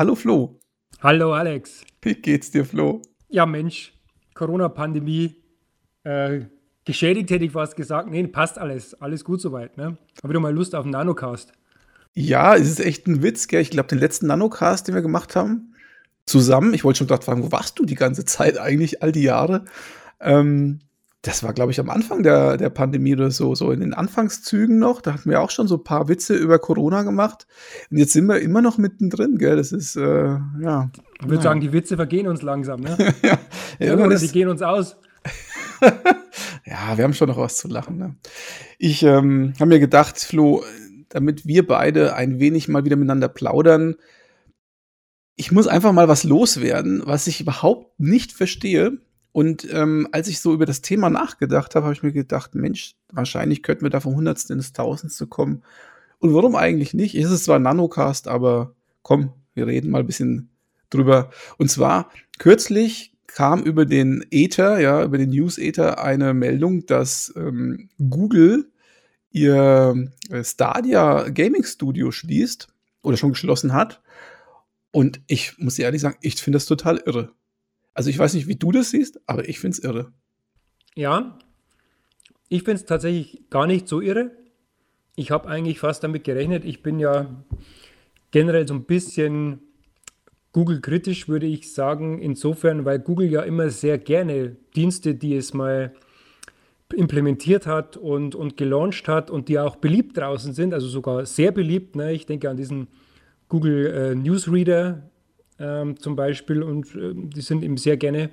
Hallo Flo. Hallo Alex. Wie geht's dir, Flo? Ja, Mensch, Corona-Pandemie. Äh, geschädigt hätte ich fast gesagt. Nee, passt alles. Alles gut soweit. Ne? Habe wieder mal Lust auf einen Nanocast. Ja, es ist echt ein Witz, gell? Ich glaube, den letzten Nanocast, den wir gemacht haben, zusammen, ich wollte schon gerade fragen, wo warst du die ganze Zeit eigentlich, all die Jahre? Ähm, das war, glaube ich, am Anfang der, der Pandemie oder so, so in den Anfangszügen noch. Da hatten wir auch schon so ein paar Witze über Corona gemacht. Und jetzt sind wir immer noch mittendrin, gell? Das ist, äh, ja. Ich würde sagen, die Witze vergehen uns langsam, ne? ja, ja oder die gehen uns aus. ja, wir haben schon noch was zu lachen. Ne? Ich ähm, habe mir gedacht, Flo, damit wir beide ein wenig mal wieder miteinander plaudern, ich muss einfach mal was loswerden, was ich überhaupt nicht verstehe. Und ähm, als ich so über das Thema nachgedacht habe, habe ich mir gedacht, Mensch, wahrscheinlich könnten wir da vom Hundertsten ins Tausendste kommen. Und warum eigentlich nicht? Es ist zwar Nanocast, aber komm, wir reden mal ein bisschen drüber. Und zwar kürzlich kam über den Ether, ja, über den News Ether eine Meldung, dass ähm, Google ihr äh, Stadia Gaming Studio schließt oder schon geschlossen hat. Und ich muss ehrlich sagen, ich finde das total irre. Also ich weiß nicht, wie du das siehst, aber ich finde es irre. Ja, ich finde es tatsächlich gar nicht so irre. Ich habe eigentlich fast damit gerechnet. Ich bin ja generell so ein bisschen Google-kritisch, würde ich sagen, insofern, weil Google ja immer sehr gerne Dienste, die es mal implementiert hat und, und gelauncht hat und die auch beliebt draußen sind, also sogar sehr beliebt. Ne? Ich denke an diesen Google äh, Newsreader ähm, zum Beispiel und äh, die sind eben sehr gerne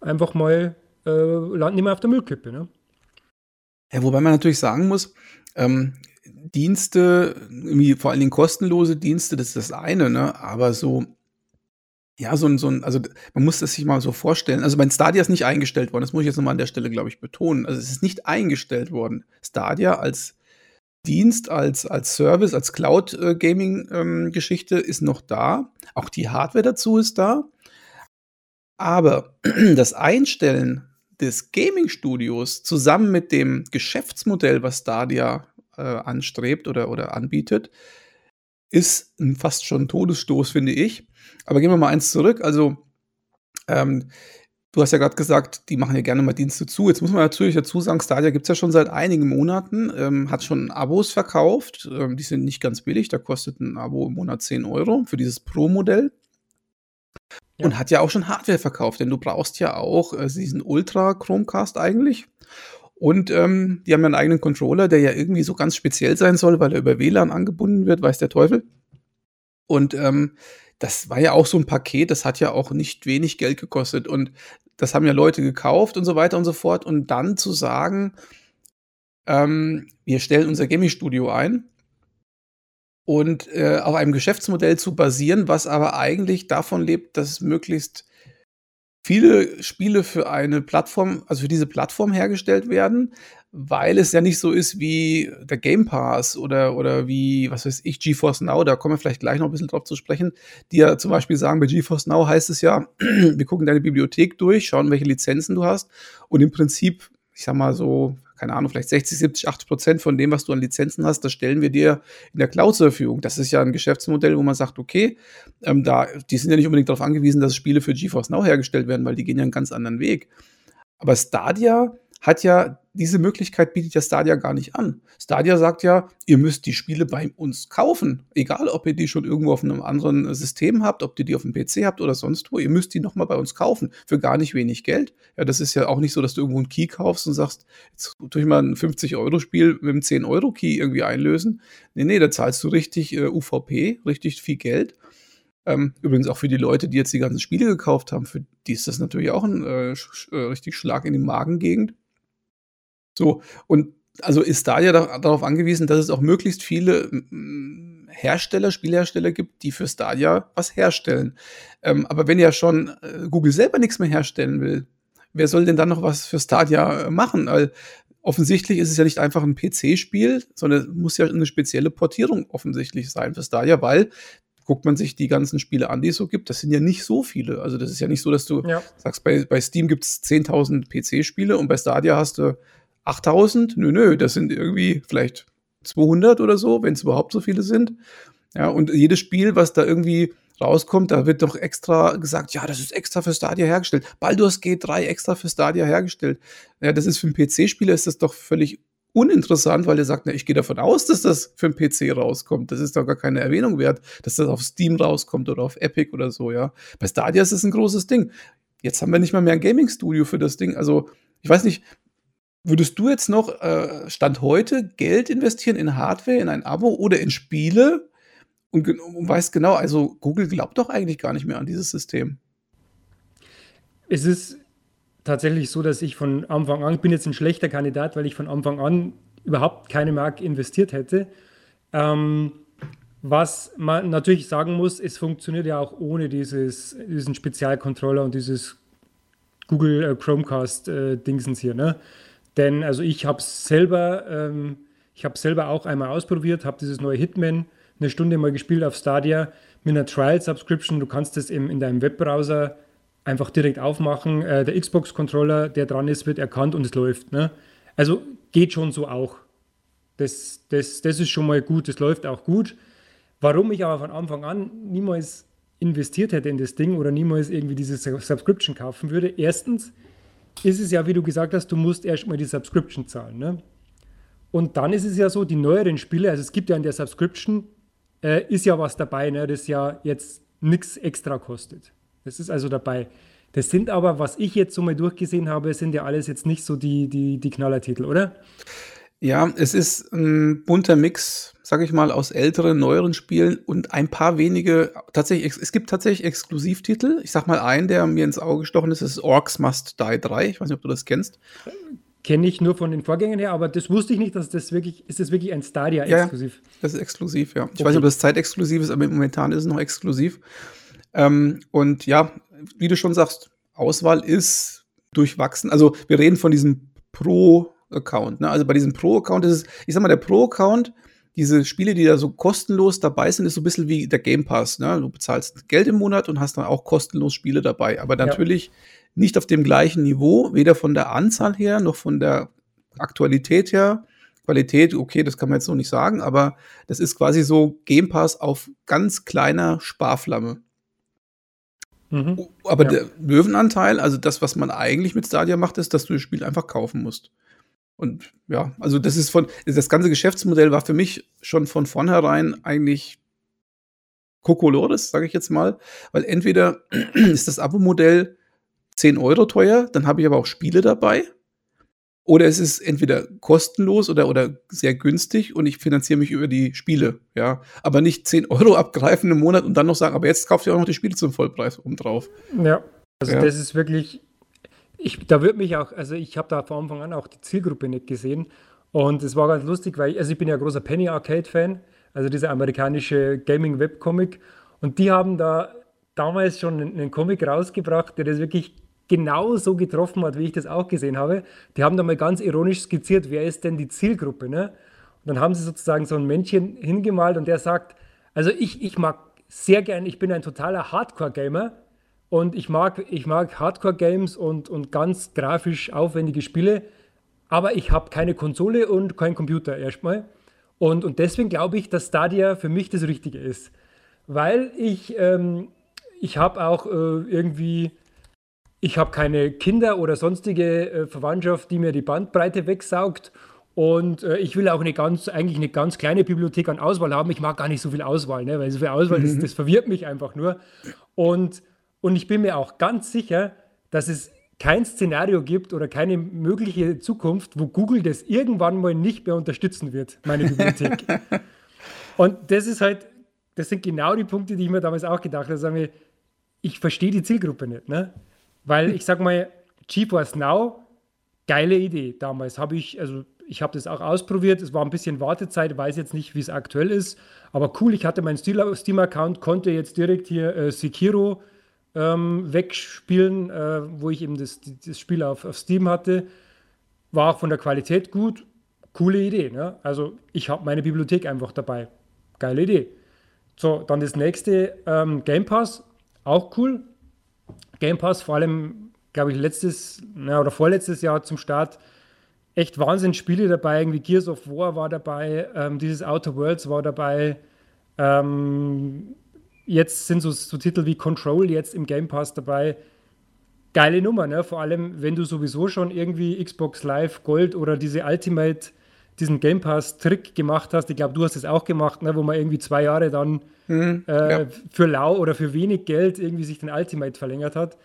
einfach mal, äh, landen immer auf der Müllkippe. Ne? Ja, wobei man natürlich sagen muss, ähm, Dienste, vor allen Dingen kostenlose Dienste, das ist das eine, ne? aber so ja, so ein, so ein, also man muss das sich mal so vorstellen. Also mein Stadia ist nicht eingestellt worden, das muss ich jetzt nochmal an der Stelle, glaube ich, betonen. Also es ist nicht eingestellt worden. Stadia als Dienst, als, als Service, als Cloud-Gaming-Geschichte ähm, ist noch da. Auch die Hardware dazu ist da. Aber das Einstellen des Gaming-Studios zusammen mit dem Geschäftsmodell, was Stadia äh, anstrebt oder, oder anbietet, ist fast schon ein Todesstoß, finde ich. Aber gehen wir mal eins zurück. Also, ähm, du hast ja gerade gesagt, die machen ja gerne mal Dienste zu. Jetzt muss man natürlich dazu sagen, Stadia gibt es ja schon seit einigen Monaten, ähm, hat schon Abos verkauft. Ähm, die sind nicht ganz billig, da kostet ein Abo im Monat 10 Euro für dieses Pro-Modell. Ja. Und hat ja auch schon Hardware verkauft, denn du brauchst ja auch äh, diesen Ultra Chromecast eigentlich. Und ähm, die haben ja einen eigenen Controller, der ja irgendwie so ganz speziell sein soll, weil er über WLAN angebunden wird, weiß der Teufel. Und ähm, das war ja auch so ein Paket, das hat ja auch nicht wenig Geld gekostet und das haben ja Leute gekauft und so weiter und so fort. Und dann zu sagen, ähm, wir stellen unser Gaming-Studio ein und äh, auf einem Geschäftsmodell zu basieren, was aber eigentlich davon lebt, dass möglichst viele Spiele für eine Plattform, also für diese Plattform hergestellt werden, weil es ja nicht so ist wie der Game Pass oder, oder wie, was weiß ich, GeForce Now, da kommen wir vielleicht gleich noch ein bisschen drauf zu sprechen, die ja zum Beispiel sagen, bei GeForce Now heißt es ja, wir gucken deine Bibliothek durch, schauen, welche Lizenzen du hast und im Prinzip, ich sag mal so, keine Ahnung, vielleicht 60, 70, 80 Prozent von dem, was du an Lizenzen hast, das stellen wir dir in der Cloud zur Verfügung. Das ist ja ein Geschäftsmodell, wo man sagt, okay, ähm, da, die sind ja nicht unbedingt darauf angewiesen, dass Spiele für GeForce Now hergestellt werden, weil die gehen ja einen ganz anderen Weg. Aber Stadia hat ja diese Möglichkeit bietet ja Stadia gar nicht an. Stadia sagt ja, ihr müsst die Spiele bei uns kaufen. Egal, ob ihr die schon irgendwo auf einem anderen System habt, ob ihr die auf dem PC habt oder sonst wo. Ihr müsst die nochmal bei uns kaufen. Für gar nicht wenig Geld. Ja, das ist ja auch nicht so, dass du irgendwo einen Key kaufst und sagst, jetzt tue ich mal ein 50-Euro-Spiel mit einem 10-Euro-Key irgendwie einlösen. Nee, nee, da zahlst du richtig äh, UVP, richtig viel Geld. Ähm, übrigens auch für die Leute, die jetzt die ganzen Spiele gekauft haben, für die ist das natürlich auch ein äh, sch äh, richtig Schlag in die Magengegend. So, und also ist Stadia da, darauf angewiesen, dass es auch möglichst viele Hersteller, Spielhersteller gibt, die für Stadia was herstellen. Ähm, aber wenn ja schon äh, Google selber nichts mehr herstellen will, wer soll denn dann noch was für Stadia äh, machen? Weil offensichtlich ist es ja nicht einfach ein PC-Spiel, sondern muss ja eine spezielle Portierung offensichtlich sein für Stadia, weil guckt man sich die ganzen Spiele an, die es so gibt, das sind ja nicht so viele. Also das ist ja nicht so, dass du ja. sagst, bei, bei Steam gibt es 10.000 PC-Spiele und bei Stadia hast du 8000? Nö, nö, das sind irgendwie vielleicht 200 oder so, wenn es überhaupt so viele sind. Ja, und jedes Spiel, was da irgendwie rauskommt, da wird doch extra gesagt, ja, das ist extra für Stadia hergestellt. Baldur's Gate 3 extra für Stadia hergestellt. Ja, das ist für einen PC-Spieler ist das doch völlig uninteressant, weil er sagt, na, ich gehe davon aus, dass das für einen PC rauskommt. Das ist doch gar keine Erwähnung wert, dass das auf Steam rauskommt oder auf Epic oder so, ja. Bei Stadia ist es ein großes Ding. Jetzt haben wir nicht mal mehr ein Gaming-Studio für das Ding. Also, ich weiß nicht, würdest du jetzt noch äh, Stand heute Geld investieren in Hardware, in ein Abo oder in Spiele? Und, und weißt genau, also Google glaubt doch eigentlich gar nicht mehr an dieses System. Es ist tatsächlich so, dass ich von Anfang an, ich bin jetzt ein schlechter Kandidat, weil ich von Anfang an überhaupt keine Mark investiert hätte. Ähm, was man natürlich sagen muss, es funktioniert ja auch ohne dieses, diesen Spezialcontroller und dieses Google äh, Chromecast-Dingsens äh, hier. Ne? Denn also ich habe selber, ähm, ich habe selber auch einmal ausprobiert, habe dieses neue Hitman eine Stunde mal gespielt auf Stadia mit einer Trial-Subscription. Du kannst das in deinem Webbrowser einfach direkt aufmachen. Äh, der Xbox-Controller, der dran ist, wird erkannt und es läuft. Ne? Also geht schon so auch. Das, das, das ist schon mal gut, das läuft auch gut. Warum ich aber von Anfang an niemals investiert hätte in das Ding oder niemals irgendwie diese Subscription kaufen würde. Erstens ist es ja, wie du gesagt hast, du musst erstmal die Subscription zahlen. Ne? Und dann ist es ja so, die neueren Spiele, also es gibt ja in der Subscription, äh, ist ja was dabei, ne, das ja jetzt nichts extra kostet. Das ist also dabei. Das sind aber, was ich jetzt so mal durchgesehen habe, sind ja alles jetzt nicht so die, die, die Knallertitel, oder? Ja, es ist ein bunter Mix, sag ich mal, aus älteren, neueren Spielen und ein paar wenige, tatsächlich, es gibt tatsächlich Exklusivtitel. Ich sag mal einen, der mir ins Auge gestochen ist, ist Orcs Must Die 3. Ich weiß nicht, ob du das kennst. Kenne ich nur von den Vorgängern her, aber das wusste ich nicht, dass das wirklich, ist das wirklich ein Stadia-exklusiv? Ja, das ist exklusiv, ja. Ich okay. weiß nicht, ob das zeitexklusiv ist, aber momentan ist es noch exklusiv. Ähm, und ja, wie du schon sagst, Auswahl ist durchwachsen. Also wir reden von diesem Pro- Account. Ne? Also bei diesem Pro-Account ist es, ich sag mal, der Pro-Account, diese Spiele, die da so kostenlos dabei sind, ist so ein bisschen wie der Game Pass. Ne? Du bezahlst Geld im Monat und hast dann auch kostenlos Spiele dabei. Aber natürlich ja. nicht auf dem gleichen Niveau, weder von der Anzahl her noch von der Aktualität her. Qualität, okay, das kann man jetzt so nicht sagen, aber das ist quasi so Game Pass auf ganz kleiner Sparflamme. Mhm. Aber ja. der Löwenanteil, also das, was man eigentlich mit Stadia macht, ist, dass du das Spiel einfach kaufen musst. Und ja, also das ist von, das ganze Geschäftsmodell war für mich schon von vornherein eigentlich Kokolores, sage ich jetzt mal, weil entweder ist das Abo-Modell 10 Euro teuer, dann habe ich aber auch Spiele dabei. Oder es ist entweder kostenlos oder, oder sehr günstig und ich finanziere mich über die Spiele, ja. Aber nicht 10 Euro abgreifen im Monat und dann noch sagen, aber jetzt kauft ihr auch noch die Spiele zum Vollpreis obendrauf. Ja, also ja. das ist wirklich ich, da wird mich auch, also ich habe da von Anfang an auch die Zielgruppe nicht gesehen. Und es war ganz lustig, weil ich, also ich bin ja großer Penny Arcade-Fan, also dieser amerikanische Gaming-Webcomic. Und die haben da damals schon einen Comic rausgebracht, der das wirklich genau so getroffen hat, wie ich das auch gesehen habe. Die haben da mal ganz ironisch skizziert, wer ist denn die Zielgruppe, ne? Und dann haben sie sozusagen so ein Männchen hingemalt und der sagt, also ich, ich mag sehr gern, ich bin ein totaler Hardcore-Gamer, und ich mag, ich mag Hardcore-Games und, und ganz grafisch aufwendige Spiele, aber ich habe keine Konsole und keinen Computer erstmal. Und, und deswegen glaube ich, dass Stadia für mich das Richtige ist. Weil ich, ähm, ich habe auch äh, irgendwie, ich habe keine Kinder oder sonstige äh, Verwandtschaft, die mir die Bandbreite wegsaugt. Und äh, ich will auch eine ganz, eigentlich eine ganz kleine Bibliothek an Auswahl haben. Ich mag gar nicht so viel Auswahl, ne? weil so viel Auswahl, das, das verwirrt mich einfach nur. Und und ich bin mir auch ganz sicher, dass es kein Szenario gibt oder keine mögliche Zukunft, wo Google das irgendwann mal nicht mehr unterstützen wird, meine Bibliothek. und das ist halt, das sind genau die Punkte, die ich mir damals auch gedacht habe. Ich verstehe die Zielgruppe nicht, ne? Weil ich sag mal, GeForce Now, geile Idee damals. Habe ich, also ich habe das auch ausprobiert. Es war ein bisschen Wartezeit, weiß jetzt nicht, wie es aktuell ist. Aber cool, ich hatte meinen Steam-Account, konnte jetzt direkt hier äh, Sekiro ähm, wegspielen, äh, wo ich eben das, das Spiel auf, auf Steam hatte. War auch von der Qualität gut. Coole Idee. Ne? Also ich habe meine Bibliothek einfach dabei. Geile Idee. So, dann das nächste, ähm, Game Pass, auch cool. Game Pass, vor allem, glaube ich, letztes na, oder vorletztes Jahr zum Start, echt Wahnsinnsspiele dabei. Irgendwie Gears of War war dabei, ähm, dieses Outer Worlds war dabei. Ähm, jetzt sind so, so Titel wie Control jetzt im Game Pass dabei. Geile Nummer, ne? Vor allem, wenn du sowieso schon irgendwie Xbox Live Gold oder diese Ultimate, diesen Game Pass-Trick gemacht hast. Ich glaube, du hast es auch gemacht, ne? wo man irgendwie zwei Jahre dann mhm, äh, ja. für lau oder für wenig Geld irgendwie sich den Ultimate verlängert hat.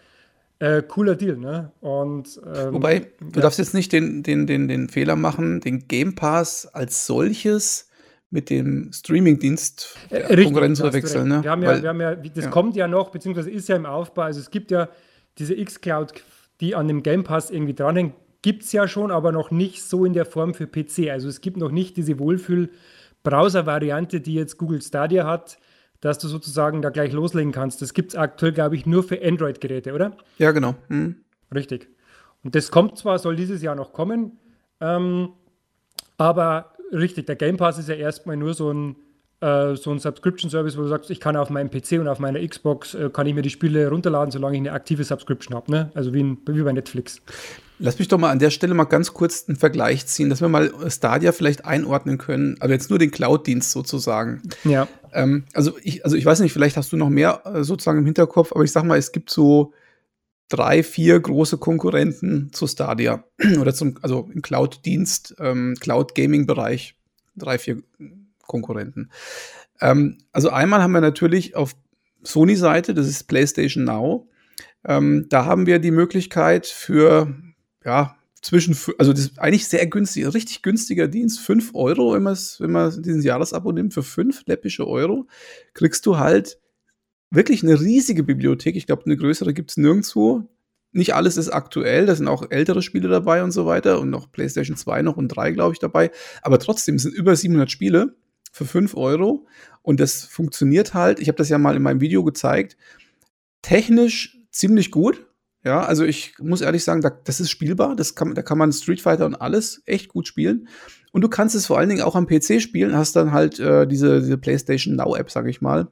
Äh, cooler Deal, ne? Und, ähm, Wobei, du ja. darfst jetzt nicht den, den, den, den Fehler machen, den Game Pass als solches mit dem Streaming-Dienst äh, Konkurrenz verwechseln. Ne? Wir haben ja, Weil, wir haben ja das ja. kommt ja noch, beziehungsweise ist ja im Aufbau. Also es gibt ja diese X-Cloud, die an dem Game Pass irgendwie dranhängt, gibt es ja schon, aber noch nicht so in der Form für PC. Also es gibt noch nicht diese Wohlfühl-Browser-Variante, die jetzt Google Stadia hat dass du sozusagen da gleich loslegen kannst. Das gibt es aktuell, glaube ich, nur für Android-Geräte, oder? Ja, genau. Mhm. Richtig. Und das kommt zwar, soll dieses Jahr noch kommen, ähm, aber richtig, der Game Pass ist ja erstmal nur so ein, äh, so ein Subscription-Service, wo du sagst, ich kann auf meinem PC und auf meiner Xbox, äh, kann ich mir die Spiele runterladen, solange ich eine aktive Subscription habe. Ne? Also wie, ein, wie bei Netflix. Lass mich doch mal an der Stelle mal ganz kurz einen Vergleich ziehen, dass wir mal Stadia vielleicht einordnen können, also jetzt nur den Cloud-Dienst sozusagen. Ja. Ähm, also, ich, also ich weiß nicht, vielleicht hast du noch mehr äh, sozusagen im Hinterkopf, aber ich sag mal, es gibt so drei, vier große Konkurrenten zu Stadia oder zum, also im Cloud-Dienst, ähm, Cloud-Gaming-Bereich, drei, vier Konkurrenten. Ähm, also einmal haben wir natürlich auf Sony-Seite, das ist PlayStation Now, ähm, da haben wir die Möglichkeit für ja, zwischen, also das ist eigentlich sehr günstig, richtig günstiger Dienst, 5 Euro, wenn, wenn man diesen Jahresabo nimmt, für 5 läppische Euro, kriegst du halt wirklich eine riesige Bibliothek. Ich glaube, eine größere gibt es nirgendwo. Nicht alles ist aktuell, da sind auch ältere Spiele dabei und so weiter und noch PlayStation 2 noch und 3, glaube ich, dabei. Aber trotzdem sind über 700 Spiele für 5 Euro und das funktioniert halt. Ich habe das ja mal in meinem Video gezeigt. Technisch ziemlich gut, ja, also ich muss ehrlich sagen, da, das ist spielbar. Das kann, da kann man Street Fighter und alles echt gut spielen. Und du kannst es vor allen Dingen auch am PC spielen, hast dann halt äh, diese, diese PlayStation Now-App, sag ich mal.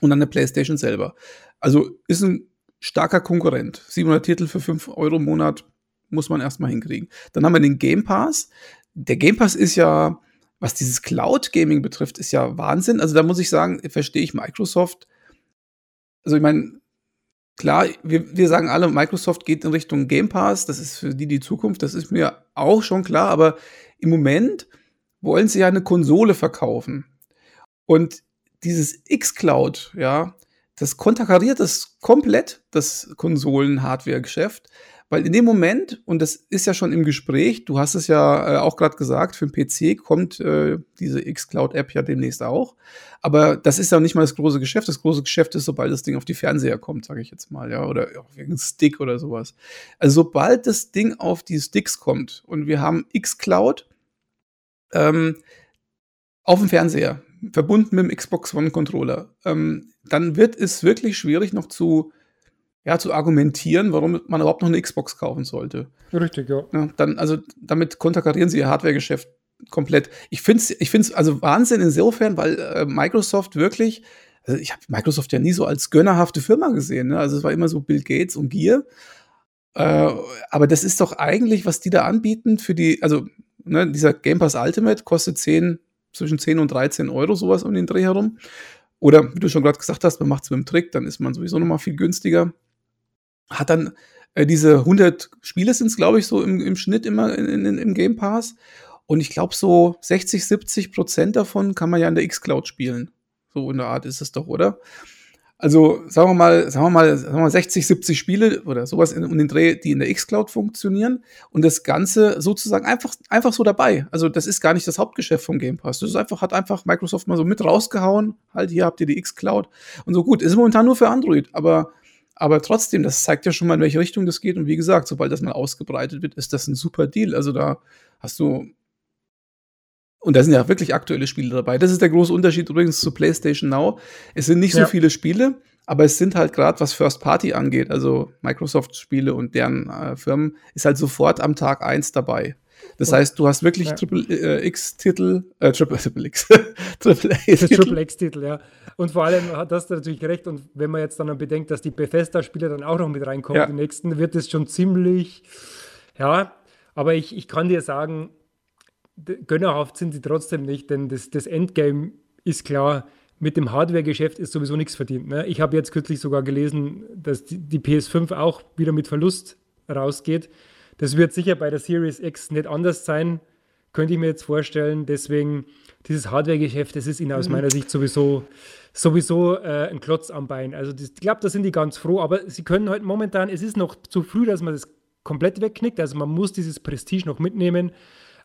Und dann eine PlayStation selber. Also ist ein starker Konkurrent. 700 Titel für 5 Euro im Monat muss man erstmal hinkriegen. Dann haben wir den Game Pass. Der Game Pass ist ja, was dieses Cloud Gaming betrifft, ist ja Wahnsinn. Also da muss ich sagen, verstehe ich Microsoft. Also ich meine, klar, wir, wir sagen alle, Microsoft geht in Richtung Game Pass, das ist für die die Zukunft, das ist mir auch schon klar, aber im Moment wollen sie ja eine Konsole verkaufen. Und dieses X-Cloud, ja, das konterkariert das komplett, das Konsolen-Hardware-Geschäft. Weil in dem Moment, und das ist ja schon im Gespräch, du hast es ja äh, auch gerade gesagt, für den PC kommt äh, diese X-Cloud-App ja demnächst auch. Aber das ist ja nicht mal das große Geschäft. Das große Geschäft ist, sobald das Ding auf die Fernseher kommt, sage ich jetzt mal, ja, oder auf irgendeinen Stick oder sowas. Also sobald das Ding auf die Sticks kommt und wir haben X-Cloud ähm, auf dem Fernseher, verbunden mit dem Xbox One-Controller, ähm, dann wird es wirklich schwierig noch zu ja, zu argumentieren, warum man überhaupt noch eine Xbox kaufen sollte. Richtig, ja. ja dann, also damit konterkarieren sie ihr Hardware-Geschäft komplett. Ich finde es ich find's also Wahnsinn insofern, weil äh, Microsoft wirklich, also ich habe Microsoft ja nie so als gönnerhafte Firma gesehen. Ne? Also es war immer so Bill Gates und Gier. Äh, aber das ist doch eigentlich, was die da anbieten für die, also ne, dieser Game Pass Ultimate kostet 10, zwischen 10 und 13 Euro, sowas um den Dreh herum. Oder wie du schon gerade gesagt hast, man macht es mit dem Trick, dann ist man sowieso noch mal viel günstiger hat dann äh, diese 100 Spiele sind es, glaube ich, so im, im Schnitt immer in, in, im Game Pass. Und ich glaube, so 60, 70 Prozent davon kann man ja in der X-Cloud spielen. So in der Art ist es doch, oder? Also sagen wir mal, sagen wir mal, sagen wir mal 60, 70 Spiele oder sowas in, um den Dreh, die in der X-Cloud funktionieren und das Ganze sozusagen einfach, einfach so dabei. Also das ist gar nicht das Hauptgeschäft vom Game Pass. Das ist einfach, hat einfach Microsoft mal so mit rausgehauen. Halt, hier habt ihr die X-Cloud und so gut. Ist momentan nur für Android, aber aber trotzdem, das zeigt ja schon mal, in welche Richtung das geht. Und wie gesagt, sobald das mal ausgebreitet wird, ist das ein super Deal. Also da hast du. Und da sind ja wirklich aktuelle Spiele dabei. Das ist der große Unterschied übrigens zu PlayStation Now. Es sind nicht ja. so viele Spiele, aber es sind halt gerade, was First Party angeht, also Microsoft-Spiele und deren äh, Firmen, ist halt sofort am Tag eins dabei. Das und, heißt, du hast wirklich ja. Triple äh, X-Titel, äh, Triple, Triple X, Triple X-Titel. Triple X-Titel, ja. Und vor allem hat das natürlich recht. Und wenn man jetzt dann bedenkt, dass die Bethesda-Spiele dann auch noch mit reinkommen, ja. die nächsten, wird es schon ziemlich, ja. Aber ich, ich kann dir sagen, gönnerhaft sind sie trotzdem nicht, denn das, das Endgame ist klar. mit dem Hardware-Geschäft ist sowieso nichts verdient. Ne? Ich habe jetzt kürzlich sogar gelesen, dass die, die, PS5 auch wieder mit Verlust rausgeht. Das wird sicher bei der Series X nicht anders sein, könnte ich mir jetzt vorstellen. Deswegen, dieses Hardware-Geschäft, das ist ihnen aus mhm. meiner Sicht sowieso, sowieso äh, ein Klotz am Bein. Also das, ich glaube, da sind die ganz froh, aber sie können halt momentan, es ist noch zu früh, dass man das komplett wegknickt. Also man muss dieses Prestige noch mitnehmen.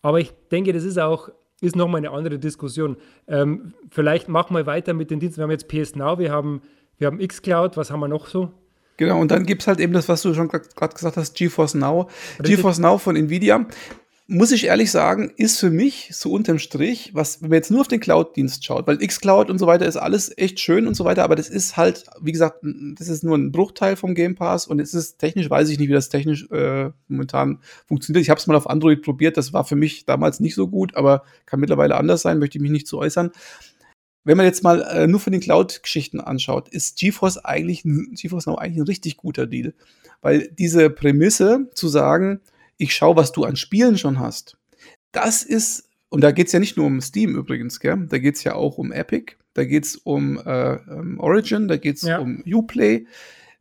Aber ich denke, das ist auch ist nochmal eine andere Diskussion. Ähm, vielleicht machen wir weiter mit den Diensten. Wir haben jetzt PS Now, wir haben, wir haben xCloud, was haben wir noch so? Genau, und dann gibt es halt eben das, was du schon gerade gesagt hast, GeForce Now. Richtig. GeForce Now von Nvidia muss ich ehrlich sagen, ist für mich so unterm Strich, was, wenn man jetzt nur auf den Cloud-Dienst schaut, weil xCloud und so weiter ist alles echt schön und so weiter, aber das ist halt, wie gesagt, das ist nur ein Bruchteil vom Game Pass und es ist technisch, weiß ich nicht, wie das technisch äh, momentan funktioniert. Ich habe es mal auf Android probiert, das war für mich damals nicht so gut, aber kann mittlerweile anders sein, möchte ich mich nicht zu äußern. Wenn man jetzt mal äh, nur von den Cloud-Geschichten anschaut, ist GeForce eigentlich, GeForce Now eigentlich ein richtig guter Deal, weil diese Prämisse zu sagen, ich schaue, was du an Spielen schon hast. Das ist, und da geht es ja nicht nur um Steam übrigens, gell? da geht es ja auch um Epic, da geht es um äh, um Origin, da geht es ja. um Uplay.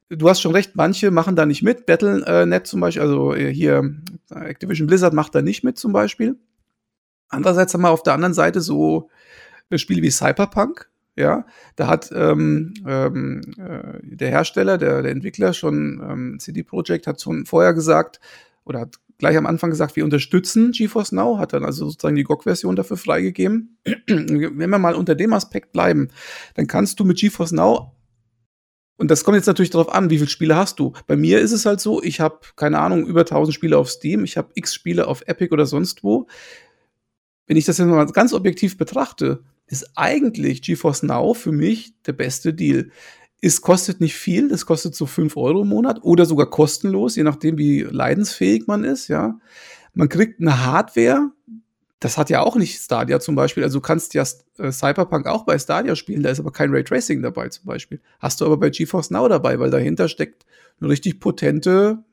Du hast schon recht, manche machen da nicht mit. Battle.net äh, zum Beispiel, also äh, hier Activision Blizzard macht da nicht mit zum Beispiel. Andererseits haben wir auf der anderen Seite so äh, Spiele wie Cyberpunk, ja, da hat ähm, ähm, äh, der Hersteller, der, der Entwickler schon, ähm, CD Projekt hat schon vorher gesagt, oder hat gleich am Anfang gesagt, wir unterstützen GeForce Now, hat dann also sozusagen die GOG-Version dafür freigegeben. Wenn wir mal unter dem Aspekt bleiben, dann kannst du mit GeForce Now und das kommt jetzt natürlich darauf an, wie viele Spiele hast du. Bei mir ist es halt so, ich habe, keine Ahnung, über 1000 Spiele auf Steam, ich habe x Spiele auf Epic oder sonst wo. Wenn ich das jetzt mal ganz objektiv betrachte, ist eigentlich GeForce Now für mich der beste Deal. Es kostet nicht viel, es kostet so 5 Euro im Monat oder sogar kostenlos, je nachdem, wie leidensfähig man ist, ja. Man kriegt eine Hardware, das hat ja auch nicht Stadia zum Beispiel. Also du kannst ja äh, Cyberpunk auch bei Stadia spielen, da ist aber kein Raytracing dabei zum Beispiel. Hast du aber bei GeForce Now dabei, weil dahinter steckt eine richtig potente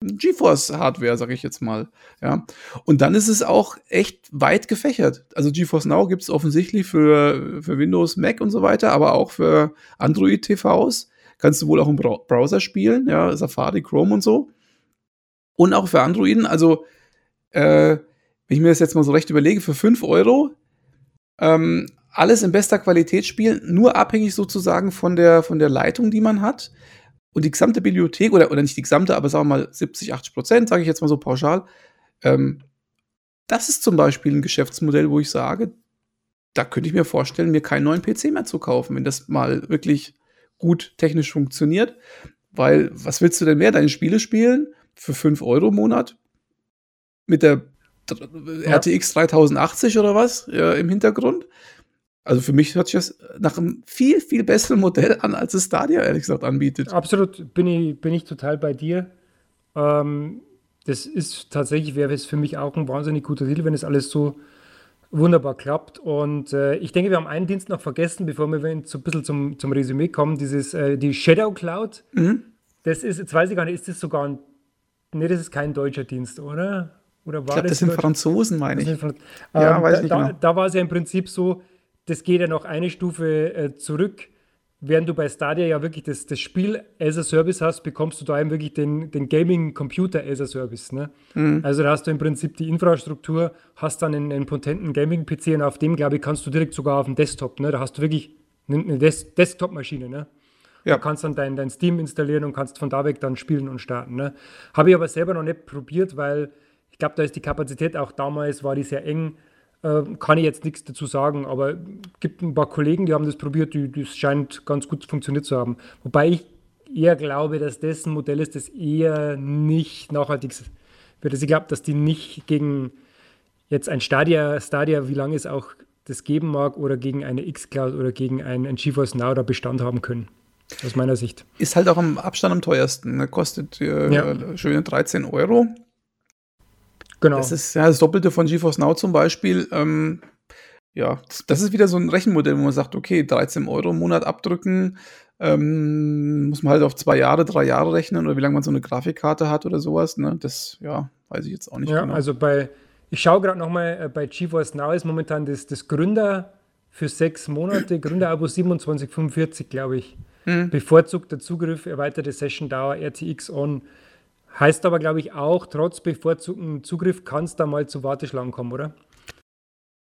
GeForce-Hardware, sag ich jetzt mal. Ja. Und dann ist es auch echt weit gefächert. Also GeForce Now gibt es offensichtlich für, für Windows, Mac und so weiter, aber auch für Android-TVs. Kannst du wohl auch im Browser spielen, ja, Safari, Chrome und so. Und auch für Androiden. Also, äh, wenn ich mir das jetzt mal so recht überlege, für 5 Euro ähm, alles in bester Qualität spielen, nur abhängig sozusagen von der, von der Leitung, die man hat. Und die gesamte Bibliothek, oder, oder nicht die gesamte, aber sagen wir mal 70, 80 Prozent, sage ich jetzt mal so pauschal, ähm, das ist zum Beispiel ein Geschäftsmodell, wo ich sage, da könnte ich mir vorstellen, mir keinen neuen PC mehr zu kaufen, wenn das mal wirklich gut technisch funktioniert. Weil, was willst du denn mehr? Deine Spiele spielen für 5 Euro im Monat? Mit der ja. RTX 3080 oder was äh, im Hintergrund? Also für mich hört sich das nach einem viel, viel besseren Modell an, als es Stadia ehrlich gesagt anbietet. Absolut, bin ich, bin ich total bei dir. Ähm, das ist tatsächlich, wäre es für mich auch ein wahnsinnig guter Deal, wenn es alles so wunderbar klappt. Und äh, ich denke, wir haben einen Dienst noch vergessen, bevor wir so ein bisschen zum, zum Resümee kommen, dieses, äh, die Shadow Cloud. Mhm. Das ist, jetzt weiß ich gar nicht, ist das sogar ein, nee, das ist kein deutscher Dienst, oder? Oder war ich glaube, das, das sind Franzosen, meine ich. Franz ja, ähm, weiß da, nicht genau. da, da war es ja im Prinzip so, das geht ja noch eine Stufe äh, zurück. Während du bei Stadia ja wirklich das, das Spiel as a Service hast, bekommst du da eben wirklich den, den Gaming-Computer as a Service. Ne? Mhm. Also da hast du im Prinzip die Infrastruktur, hast dann einen, einen potenten Gaming-PC und auf dem, glaube ich, kannst du direkt sogar auf dem Desktop. Ne? Da hast du wirklich eine, eine Des Desktop-Maschine. Ne? Ja. Du kannst dann dein, dein Steam installieren und kannst von da weg dann spielen und starten. Ne? Habe ich aber selber noch nicht probiert, weil ich glaube, da ist die Kapazität auch damals, war die sehr eng äh, kann ich jetzt nichts dazu sagen, aber es gibt ein paar Kollegen, die haben das probiert, die, das scheint ganz gut funktioniert zu haben. Wobei ich eher glaube, dass das ein Modell ist, das eher nicht nachhaltig wird. Also ich glaube, dass die nicht gegen jetzt ein Stadia, Stadia, wie lange es auch das geben mag, oder gegen eine X-Cloud oder gegen ein, ein GeForce Now da Bestand haben können. Aus meiner Sicht. Ist halt auch am Abstand am teuersten. Ne? Kostet äh, ja. schöne 13 Euro. Genau. Das ist ja das Doppelte von GeForce Now zum Beispiel. Ähm, ja, das ist wieder so ein Rechenmodell, wo man sagt, okay, 13 Euro im Monat abdrücken, ähm, muss man halt auf zwei Jahre, drei Jahre rechnen oder wie lange man so eine Grafikkarte hat oder sowas. Ne? Das, ja, weiß ich jetzt auch nicht ja, genau. Also bei, ich schaue gerade nochmal, äh, bei GeForce Now ist momentan das, das Gründer, für sechs Monate, Gründerabo 27,45, glaube ich. Mhm. Bevorzugter Zugriff, erweiterte Session-Dauer, RTX on. Heißt aber, glaube ich, auch, trotz bevorzugten Zugriff kann es da mal zu Warteschlangen kommen, oder?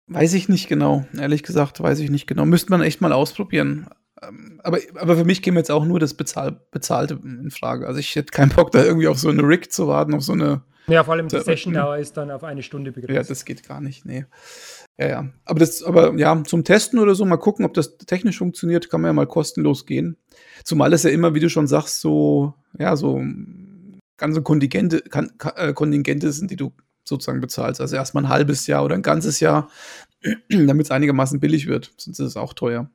Weiß ich nicht genau, ehrlich gesagt, weiß ich nicht genau. Müsste man echt mal ausprobieren. Ähm, aber, aber für mich käme jetzt auch nur das Bezahl Bezahlte in Frage. Also ich hätte keinen Bock, da irgendwie auf so eine Rig zu warten, auf so eine. Ja, vor allem die Session-Dauer ist dann auf eine Stunde begrenzt. Ja, das geht gar nicht, nee. Ja, ja. Aber das, aber ja, zum Testen oder so, mal gucken, ob das technisch funktioniert, kann man ja mal kostenlos gehen. Zumal es ja immer, wie du schon sagst, so, ja, so ganze Kontingente, kan, äh, Kontingente sind, die du sozusagen bezahlst. Also erstmal ein halbes Jahr oder ein ganzes Jahr, damit es einigermaßen billig wird. Sonst ist es auch teuer.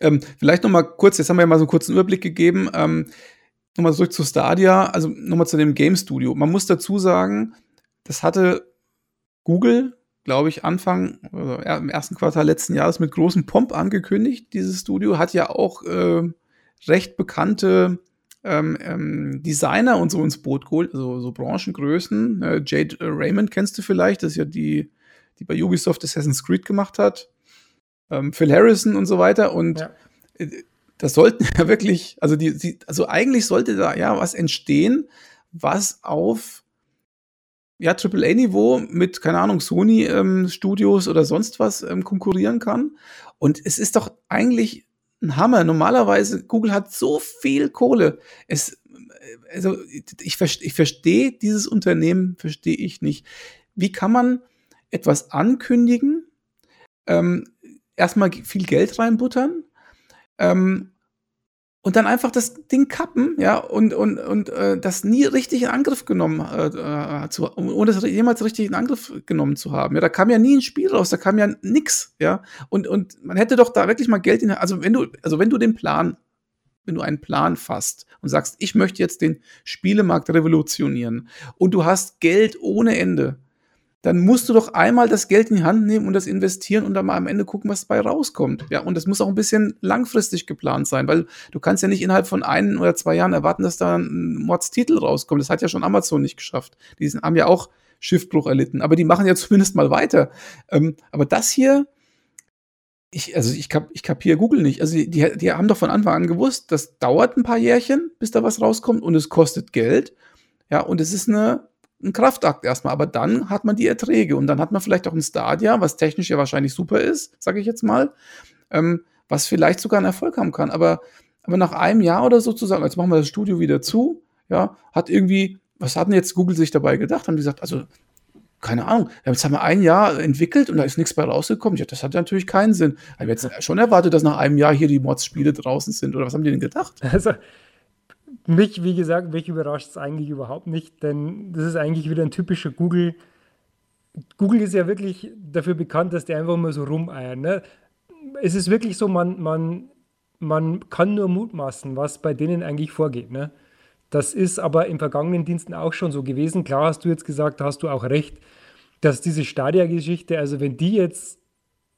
Ähm, vielleicht noch mal kurz, jetzt haben wir ja mal so einen kurzen Überblick gegeben. Ähm, nochmal zurück zu Stadia, also nochmal zu dem Game Studio. Man muss dazu sagen, das hatte Google glaube ich, Anfang, also im ersten Quartal letzten Jahres mit großem Pomp angekündigt. Dieses Studio hat ja auch äh, recht bekannte ähm, ähm, Designer und so ins Boot geholt, also so Branchengrößen. Äh, Jade Raymond kennst du vielleicht, das ist ja die, die bei Ubisoft Assassin's Creed gemacht hat. Ähm, Phil Harrison und so weiter. Und ja. äh, das sollten ja wirklich, also die, die, also eigentlich sollte da ja was entstehen, was auf ja, AAA-Niveau mit, keine Ahnung, Sony-Studios ähm, oder sonst was ähm, konkurrieren kann. Und es ist doch eigentlich ein Hammer. Normalerweise, Google hat so viel Kohle. Es, also, ich, ich verstehe dieses Unternehmen, verstehe ich nicht. Wie kann man etwas ankündigen, ähm, erstmal viel Geld reinbuttern, ähm, und dann einfach das Ding kappen, ja, und, und, und äh, das nie richtig in Angriff genommen äh, äh zu, ohne es jemals richtig in Angriff genommen zu haben. Ja, da kam ja nie ein Spiel raus, da kam ja nix, ja. Und, und man hätte doch da wirklich mal Geld in, also wenn du, also wenn du den Plan, wenn du einen Plan fasst und sagst, ich möchte jetzt den Spielemarkt revolutionieren und du hast Geld ohne Ende, dann musst du doch einmal das Geld in die Hand nehmen und das investieren und dann mal am Ende gucken, was dabei rauskommt. Ja, und das muss auch ein bisschen langfristig geplant sein, weil du kannst ja nicht innerhalb von ein oder zwei Jahren erwarten, dass da ein Mordstitel rauskommt. Das hat ja schon Amazon nicht geschafft. Die haben ja auch Schiffbruch erlitten, aber die machen ja zumindest mal weiter. Ähm, aber das hier, ich, also ich, kap, ich kapiere Google nicht. Also die, die haben doch von Anfang an gewusst, das dauert ein paar Jährchen, bis da was rauskommt und es kostet Geld. Ja, und es ist eine ein Kraftakt erstmal, aber dann hat man die Erträge und dann hat man vielleicht auch ein Stadia, was technisch ja wahrscheinlich super ist, sage ich jetzt mal, ähm, was vielleicht sogar einen Erfolg haben kann. Aber, aber nach einem Jahr oder so zu sagen, jetzt machen wir das Studio wieder zu, ja, hat irgendwie, was hat denn jetzt Google sich dabei gedacht? Haben die gesagt, also keine Ahnung, jetzt haben wir ein Jahr entwickelt und da ist nichts bei rausgekommen. Ja, das hat natürlich keinen Sinn. Ich habe jetzt schon erwartet, dass nach einem Jahr hier die Mods-Spiele draußen sind. Oder was haben die denn gedacht? Also, mich, wie gesagt, mich überrascht es eigentlich überhaupt nicht, denn das ist eigentlich wieder ein typischer Google. Google ist ja wirklich dafür bekannt, dass die einfach mal so rumeiern. Ne? Es ist wirklich so, man, man, man kann nur mutmaßen, was bei denen eigentlich vorgeht. Ne? Das ist aber in vergangenen Diensten auch schon so gewesen. Klar hast du jetzt gesagt, da hast du auch recht, dass diese Stadia-Geschichte, also wenn die jetzt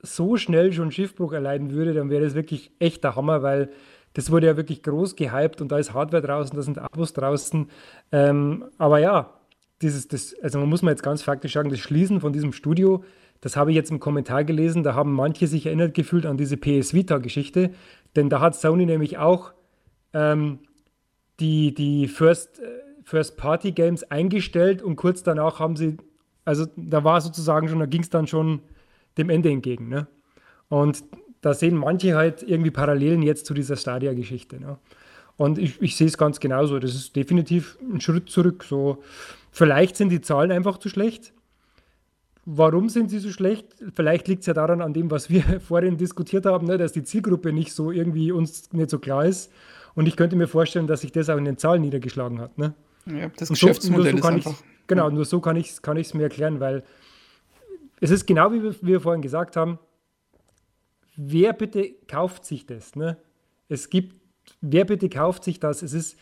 so schnell schon Schiffbruch erleiden würde, dann wäre das wirklich echt der Hammer, weil das wurde ja wirklich groß gehypt und da ist Hardware draußen, da sind Abos draußen. Ähm, aber ja, dieses, das, also man muss mal jetzt ganz faktisch sagen, das Schließen von diesem Studio, das habe ich jetzt im Kommentar gelesen, da haben manche sich erinnert gefühlt an diese PS Vita-Geschichte, denn da hat Sony nämlich auch ähm, die, die First, äh, First Party Games eingestellt und kurz danach haben sie, also da war sozusagen schon, da ging es dann schon dem Ende entgegen. Ne? Und da sehen manche halt irgendwie Parallelen jetzt zu dieser Stadia-Geschichte. Ne? Und ich, ich sehe es ganz genauso. Das ist definitiv ein Schritt zurück. So, vielleicht sind die Zahlen einfach zu schlecht. Warum sind sie so schlecht? Vielleicht liegt es ja daran, an dem, was wir vorhin diskutiert haben, ne, dass die Zielgruppe nicht so irgendwie uns nicht so klar ist. Und ich könnte mir vorstellen, dass sich das auch in den Zahlen niedergeschlagen hat. Ne? Ja, das Und Geschäftsmodell so, so ist einfach. Genau, nur so kann ich es kann mir erklären, weil es ist genau wie wir, wie wir vorhin gesagt haben, wer bitte kauft sich das? Ne? Es gibt, wer bitte kauft sich das? Es ist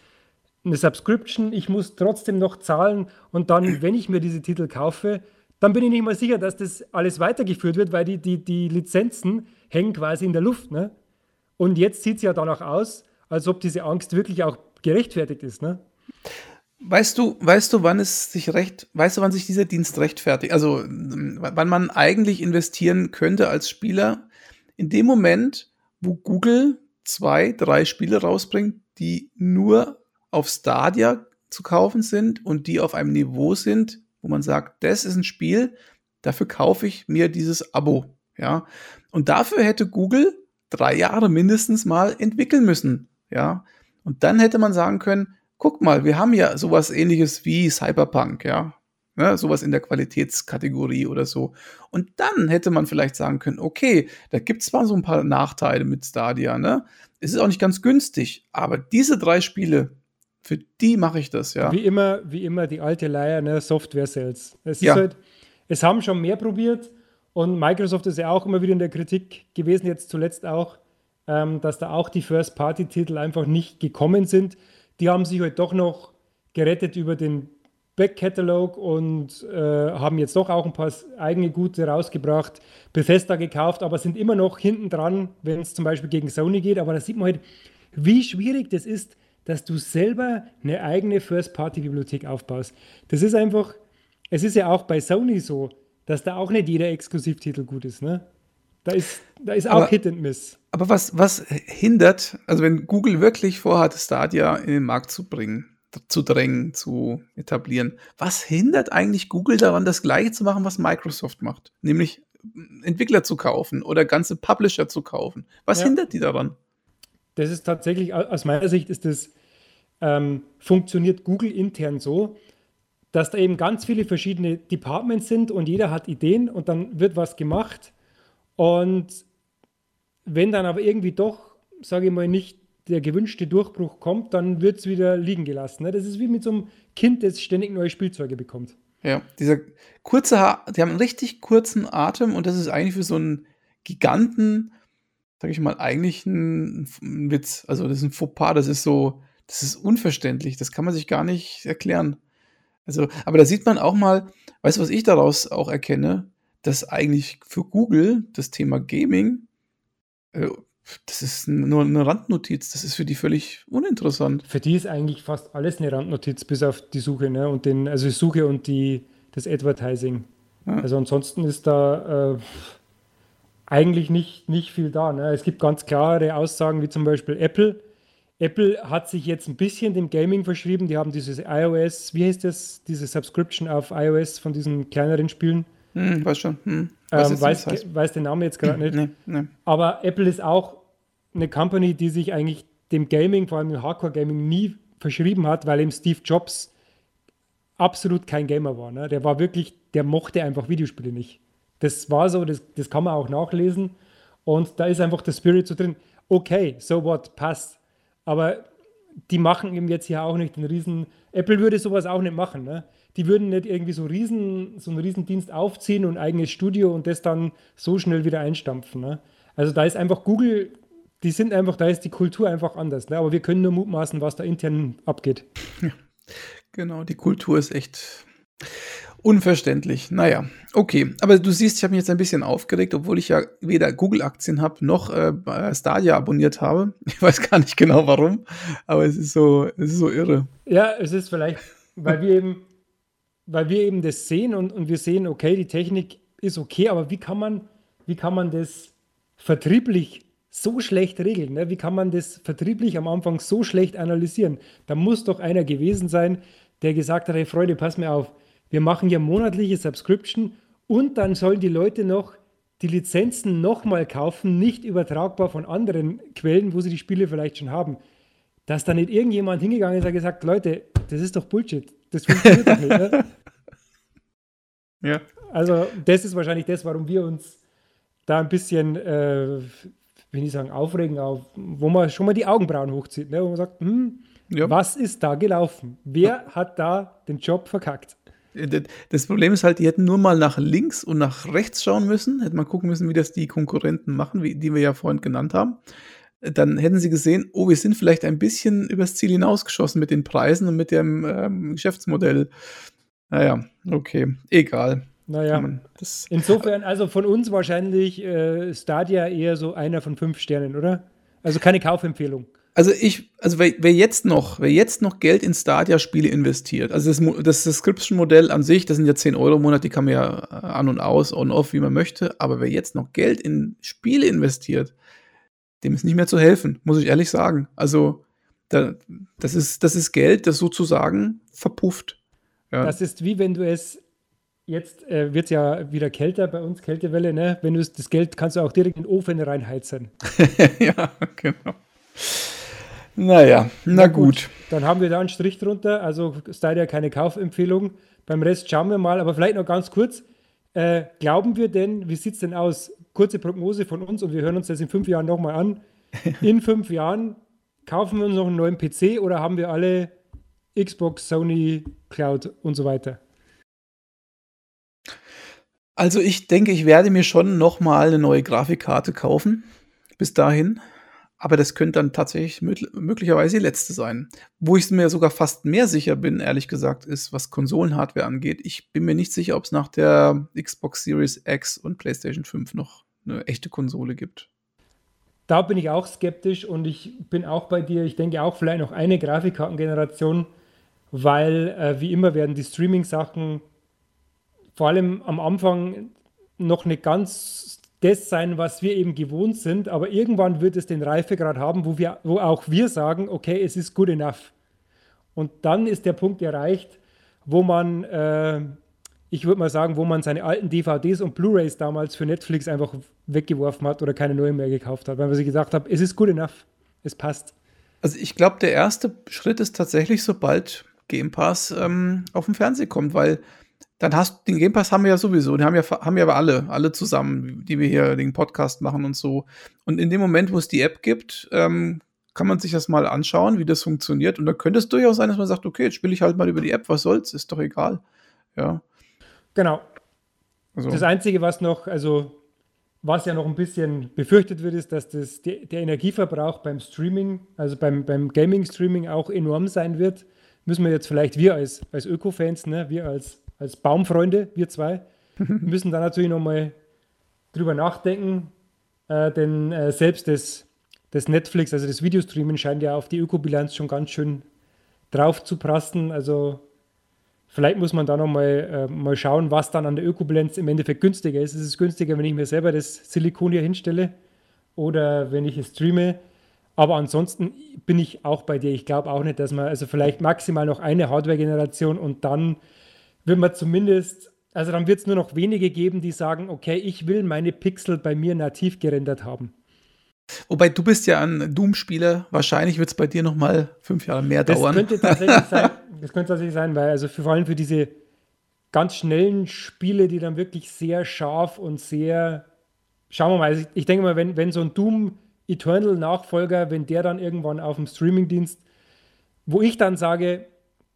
eine Subscription, ich muss trotzdem noch zahlen und dann, wenn ich mir diese Titel kaufe, dann bin ich nicht mal sicher, dass das alles weitergeführt wird, weil die, die, die Lizenzen hängen quasi in der Luft. Ne? Und jetzt sieht es ja danach aus, als ob diese Angst wirklich auch gerechtfertigt ist. Ne? Weißt du, weißt du, wann es sich recht, weißt du, wann sich dieser Dienst rechtfertigt? Also, wann man eigentlich investieren könnte als Spieler? In dem Moment, wo Google zwei, drei Spiele rausbringt, die nur auf Stadia zu kaufen sind und die auf einem Niveau sind, wo man sagt, das ist ein Spiel, dafür kaufe ich mir dieses Abo. Ja. Und dafür hätte Google drei Jahre mindestens mal entwickeln müssen. Ja. Und dann hätte man sagen können, guck mal, wir haben ja sowas ähnliches wie Cyberpunk, ja. Ne, sowas in der Qualitätskategorie oder so. Und dann hätte man vielleicht sagen können, okay, da gibt es zwar so ein paar Nachteile mit Stadia, ne? Es ist auch nicht ganz günstig, aber diese drei Spiele, für die mache ich das, ja. Wie immer, wie immer die alte Leier, ne? Software Sales. Es ja. halt, es haben schon mehr probiert und Microsoft ist ja auch immer wieder in der Kritik gewesen, jetzt zuletzt auch, ähm, dass da auch die First-Party-Titel einfach nicht gekommen sind die haben sich halt doch noch gerettet über den Back-Catalog und äh, haben jetzt doch auch ein paar eigene Gute rausgebracht, Bethesda gekauft, aber sind immer noch hinten dran, wenn es zum Beispiel gegen Sony geht. Aber da sieht man halt, wie schwierig das ist, dass du selber eine eigene First-Party-Bibliothek aufbaust. Das ist einfach, es ist ja auch bei Sony so, dass da auch nicht jeder Exklusivtitel gut ist. Ne? Da ist, da ist auch Hit and Miss. Aber was, was hindert, also wenn Google wirklich vorhat, Stadia in den Markt zu bringen, zu drängen, zu etablieren, was hindert eigentlich Google daran, das gleiche zu machen, was Microsoft macht? Nämlich Entwickler zu kaufen oder ganze Publisher zu kaufen. Was ja. hindert die daran? Das ist tatsächlich, aus meiner Sicht ist das, ähm, funktioniert Google intern so, dass da eben ganz viele verschiedene Departments sind und jeder hat Ideen und dann wird was gemacht und wenn dann aber irgendwie doch, sage ich mal, nicht der gewünschte Durchbruch kommt, dann wird es wieder liegen gelassen. Ne? Das ist wie mit so einem Kind, das ständig neue Spielzeuge bekommt. Ja, dieser kurze Haar, die haben einen richtig kurzen Atem und das ist eigentlich für so einen Giganten, sage ich mal, eigentlich ein, ein, Witz. Also das ist ein Fauxpas, das ist so, das ist unverständlich, das kann man sich gar nicht erklären. Also, aber da sieht man auch mal, weißt du, was ich daraus auch erkenne? dass eigentlich für Google das Thema Gaming, äh, das ist nur eine Randnotiz, das ist für die völlig uninteressant. Für die ist eigentlich fast alles eine Randnotiz, bis auf die Suche, ne? Und den, also die Suche und die, das Advertising. Ja. Also ansonsten ist da äh, eigentlich nicht, nicht viel da. Ne? Es gibt ganz klare Aussagen, wie zum Beispiel Apple. Apple hat sich jetzt ein bisschen dem Gaming verschrieben. Die haben dieses iOS, wie heißt das, diese Subscription auf iOS von diesen kleineren Spielen. Hm, weiß schon. Hm. Ähm, weiß, heißt. weiß den Namen jetzt gerade nicht. Nee, nee. Aber Apple ist auch eine Company, die sich eigentlich dem Gaming, vor allem dem Hardcore-Gaming, nie verschrieben hat, weil eben Steve Jobs absolut kein Gamer war. Ne? Der war wirklich, der mochte einfach Videospiele nicht. Das war so, das, das kann man auch nachlesen. Und da ist einfach der Spirit so drin. Okay, so what, passt. Aber die machen eben jetzt hier auch nicht den riesen. Apple würde sowas auch nicht machen. Ne? Die würden nicht irgendwie so, riesen, so einen Riesendienst aufziehen und ein eigenes Studio und das dann so schnell wieder einstampfen. Ne? Also da ist einfach Google, die sind einfach, da ist die Kultur einfach anders. Ne? Aber wir können nur mutmaßen, was da intern abgeht. Ja, genau, die Kultur ist echt unverständlich. Naja, okay. Aber du siehst, ich habe mich jetzt ein bisschen aufgeregt, obwohl ich ja weder Google-Aktien habe noch äh, Stadia abonniert habe. Ich weiß gar nicht genau warum, aber es ist so, es ist so irre. Ja, es ist vielleicht, weil wir eben weil wir eben das sehen und, und wir sehen, okay, die Technik ist okay, aber wie kann man, wie kann man das vertrieblich so schlecht regeln? Ne? Wie kann man das vertrieblich am Anfang so schlecht analysieren? Da muss doch einer gewesen sein, der gesagt hat, hey Freunde, pass mir auf, wir machen ja monatliche Subscription und dann sollen die Leute noch die Lizenzen nochmal kaufen, nicht übertragbar von anderen Quellen, wo sie die Spiele vielleicht schon haben. Dass da nicht irgendjemand hingegangen ist und gesagt, Leute, das ist doch Bullshit. Das funktioniert doch nicht. Ne? Ja. Also, das ist wahrscheinlich das, warum wir uns da ein bisschen, äh, wenn ich sagen, aufregen, auf, wo man schon mal die Augenbrauen hochzieht, ne? wo man sagt, hm, ja. was ist da gelaufen? Wer hat da den Job verkackt? Das Problem ist halt, die hätten nur mal nach links und nach rechts schauen müssen, hätte man gucken müssen, wie das die Konkurrenten machen, wie, die wir ja vorhin genannt haben. Dann hätten sie gesehen, oh, wir sind vielleicht ein bisschen übers Ziel hinausgeschossen mit den Preisen und mit dem ähm, Geschäftsmodell. Naja, okay, egal. Naja, insofern, also von uns wahrscheinlich äh, Stadia eher so einer von fünf Sternen, oder? Also keine Kaufempfehlung. Also ich, also wer, wer, jetzt noch, wer jetzt noch Geld in Stadia-Spiele investiert, also das, das Subscription-Modell an sich, das sind ja 10 Euro im Monat, die kann man ja an und aus, on off, wie man möchte, aber wer jetzt noch Geld in Spiele investiert, dem ist nicht mehr zu helfen, muss ich ehrlich sagen. Also da, das, ist, das ist Geld, das sozusagen verpufft. Ja. Das ist wie wenn du es Jetzt äh, wird es ja wieder kälter bei uns, Kältewelle, ne? Wenn du das Geld kannst du auch direkt in den Ofen reinheizen. ja, genau. Naja, na, na gut. gut. Dann haben wir da einen Strich drunter. Also Stadia keine Kaufempfehlung. Beim Rest schauen wir mal. Aber vielleicht noch ganz kurz. Äh, glauben wir denn, wie sieht es denn aus? Kurze Prognose von uns und wir hören uns das in fünf Jahren nochmal an. In fünf Jahren kaufen wir uns noch einen neuen PC oder haben wir alle Xbox, Sony, Cloud und so weiter? Also ich denke, ich werde mir schon noch mal eine neue Grafikkarte kaufen. Bis dahin. Aber das könnte dann tatsächlich möglicherweise die letzte sein. Wo ich mir sogar fast mehr sicher bin, ehrlich gesagt, ist, was Konsolenhardware angeht. Ich bin mir nicht sicher, ob es nach der Xbox Series X und PlayStation 5 noch eine echte Konsole gibt. Da bin ich auch skeptisch und ich bin auch bei dir. Ich denke auch vielleicht noch eine Grafikkartengeneration, weil äh, wie immer werden die Streaming-Sachen vor allem am Anfang noch nicht ganz das sein, was wir eben gewohnt sind, aber irgendwann wird es den Reifegrad haben, wo, wir, wo auch wir sagen, okay, es ist good enough. Und dann ist der Punkt erreicht, wo man, äh, ich würde mal sagen, wo man seine alten DVDs und Blu-rays damals für Netflix einfach weggeworfen hat oder keine neuen mehr gekauft hat, weil man sich gesagt hat, es ist good enough, es passt. Also ich glaube, der erste Schritt ist tatsächlich, sobald Game Pass ähm, auf dem Fernsehen kommt, weil dann hast den Game Pass haben wir ja sowieso, den haben ja haben ja aber alle, alle zusammen, die wir hier den Podcast machen und so. Und in dem Moment, wo es die App gibt, ähm, kann man sich das mal anschauen, wie das funktioniert. Und da könnte es durchaus sein, dass man sagt, okay, jetzt spiele ich halt mal über die App, was soll's, ist doch egal. Ja. Genau. Also. Das Einzige, was noch, also was ja noch ein bisschen befürchtet wird, ist, dass das, der, der Energieverbrauch beim Streaming, also beim, beim Gaming-Streaming auch enorm sein wird. Müssen wir jetzt vielleicht wir als, als Öko-Fans, ne, wir als als Baumfreunde, wir zwei, müssen da natürlich nochmal drüber nachdenken, äh, denn äh, selbst das, das Netflix, also das Videostreamen, scheint ja auf die Ökobilanz schon ganz schön drauf zu prasten. Also vielleicht muss man da nochmal äh, mal schauen, was dann an der Ökobilanz im Endeffekt günstiger ist. Ist es günstiger, wenn ich mir selber das Silikon hier hinstelle oder wenn ich es streame? Aber ansonsten bin ich auch bei dir. Ich glaube auch nicht, dass man, also vielleicht maximal noch eine Hardware-Generation und dann wird man zumindest, also dann wird es nur noch wenige geben, die sagen, okay, ich will meine Pixel bei mir nativ gerendert haben. Wobei du bist ja ein Doom-Spieler, wahrscheinlich wird es bei dir noch mal fünf Jahre mehr das dauern. Könnte tatsächlich sein, das könnte tatsächlich sein, weil also für, vor allem für diese ganz schnellen Spiele, die dann wirklich sehr scharf und sehr, schauen wir mal, also ich, ich denke mal, wenn, wenn so ein Doom Eternal Nachfolger, wenn der dann irgendwann auf dem Streamingdienst, wo ich dann sage,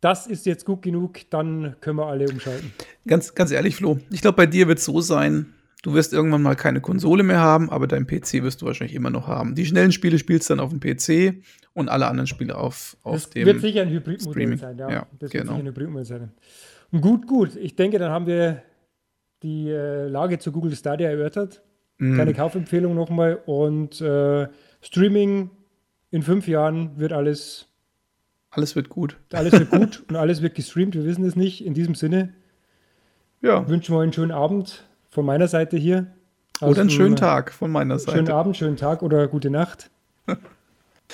das ist jetzt gut genug, dann können wir alle umschalten. Ganz, ganz ehrlich, Flo, ich glaube, bei dir wird es so sein, du wirst irgendwann mal keine Konsole mehr haben, aber dein PC wirst du wahrscheinlich immer noch haben. Die schnellen Spiele spielst du dann auf dem PC und alle anderen Spiele auf, auf das dem wird sicher ein Hybridmodell sein, ja. ja das genau. wird sicher ein Hybridmodell sein. Und gut, gut. Ich denke, dann haben wir die äh, Lage zu Google Stadia erörtert. Mm. Keine Kaufempfehlung nochmal. Und äh, Streaming in fünf Jahren wird alles alles wird gut. Alles wird gut und alles wird gestreamt. Wir wissen es nicht. In diesem Sinne ja. wünschen wir einen schönen Abend von meiner Seite hier. Oder einen schönen Tag von meiner Seite. Schönen Abend, schönen Tag oder gute Nacht.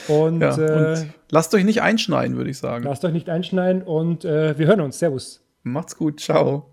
Und, ja, äh, und lasst euch nicht einschneiden, würde ich sagen. Lasst euch nicht einschneiden und äh, wir hören uns. Servus. Macht's gut. Ciao.